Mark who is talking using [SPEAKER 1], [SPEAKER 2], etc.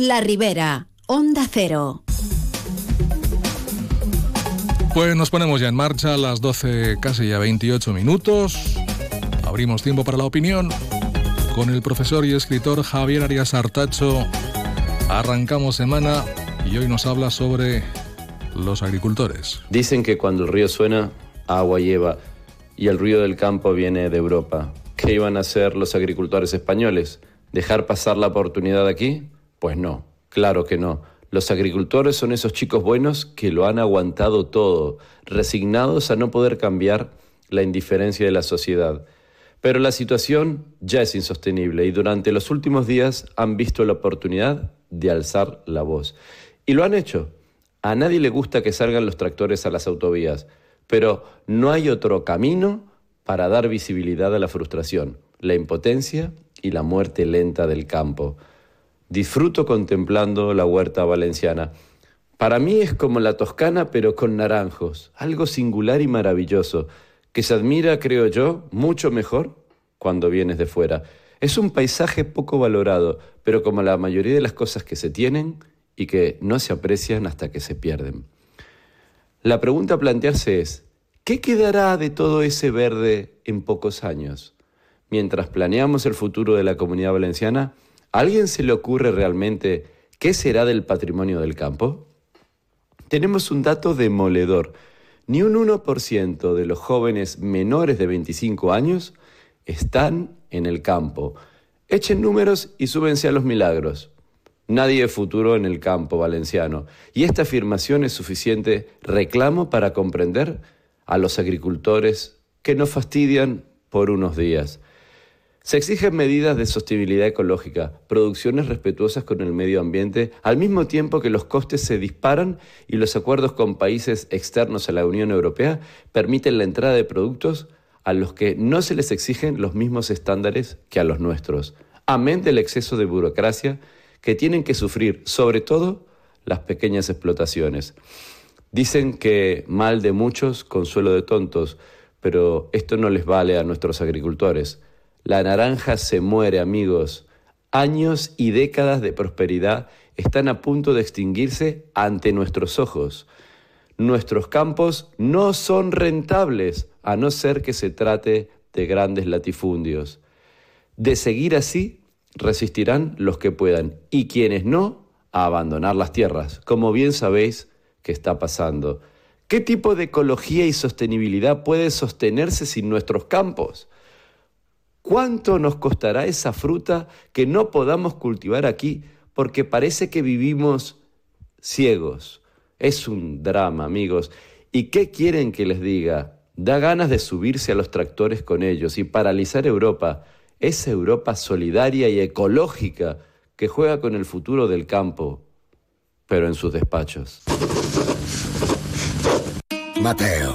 [SPEAKER 1] La Ribera, Onda Cero.
[SPEAKER 2] Pues nos ponemos ya en marcha a las 12, casi ya 28 minutos. Abrimos tiempo para la opinión con el profesor y escritor Javier Arias Artacho. Arrancamos semana y hoy nos habla sobre los agricultores.
[SPEAKER 3] Dicen que cuando el río suena, agua lleva y el ruido del campo viene de Europa. ¿Qué iban a hacer los agricultores españoles? ¿Dejar pasar la oportunidad aquí? Pues no, claro que no. Los agricultores son esos chicos buenos que lo han aguantado todo, resignados a no poder cambiar la indiferencia de la sociedad. Pero la situación ya es insostenible y durante los últimos días han visto la oportunidad de alzar la voz. Y lo han hecho. A nadie le gusta que salgan los tractores a las autovías, pero no hay otro camino para dar visibilidad a la frustración, la impotencia y la muerte lenta del campo. Disfruto contemplando la huerta valenciana. Para mí es como la toscana pero con naranjos, algo singular y maravilloso, que se admira, creo yo, mucho mejor cuando vienes de fuera. Es un paisaje poco valorado, pero como la mayoría de las cosas que se tienen y que no se aprecian hasta que se pierden. La pregunta a plantearse es, ¿qué quedará de todo ese verde en pocos años? Mientras planeamos el futuro de la comunidad valenciana, ¿A alguien se le ocurre realmente qué será del patrimonio del campo? Tenemos un dato demoledor. Ni un 1% de los jóvenes menores de 25 años están en el campo. Echen números y súbense a los milagros. Nadie futuro en el campo valenciano. Y esta afirmación es suficiente reclamo para comprender a los agricultores que nos fastidian por unos días. Se exigen medidas de sostenibilidad ecológica, producciones respetuosas con el medio ambiente, al mismo tiempo que los costes se disparan y los acuerdos con países externos a la Unión Europea permiten la entrada de productos a los que no se les exigen los mismos estándares que a los nuestros, amén del exceso de burocracia que tienen que sufrir, sobre todo, las pequeñas explotaciones. Dicen que mal de muchos, consuelo de tontos, pero esto no les vale a nuestros agricultores. La naranja se muere, amigos. Años y décadas de prosperidad están a punto de extinguirse ante nuestros ojos. Nuestros campos no son rentables, a no ser que se trate de grandes latifundios. De seguir así, resistirán los que puedan y quienes no, a abandonar las tierras, como bien sabéis que está pasando. ¿Qué tipo de ecología y sostenibilidad puede sostenerse sin nuestros campos? ¿Cuánto nos costará esa fruta que no podamos cultivar aquí porque parece que vivimos ciegos? Es un drama, amigos. ¿Y qué quieren que les diga? Da ganas de subirse a los tractores con ellos y paralizar Europa, esa Europa solidaria y ecológica que juega con el futuro del campo, pero en sus despachos.
[SPEAKER 4] Mateo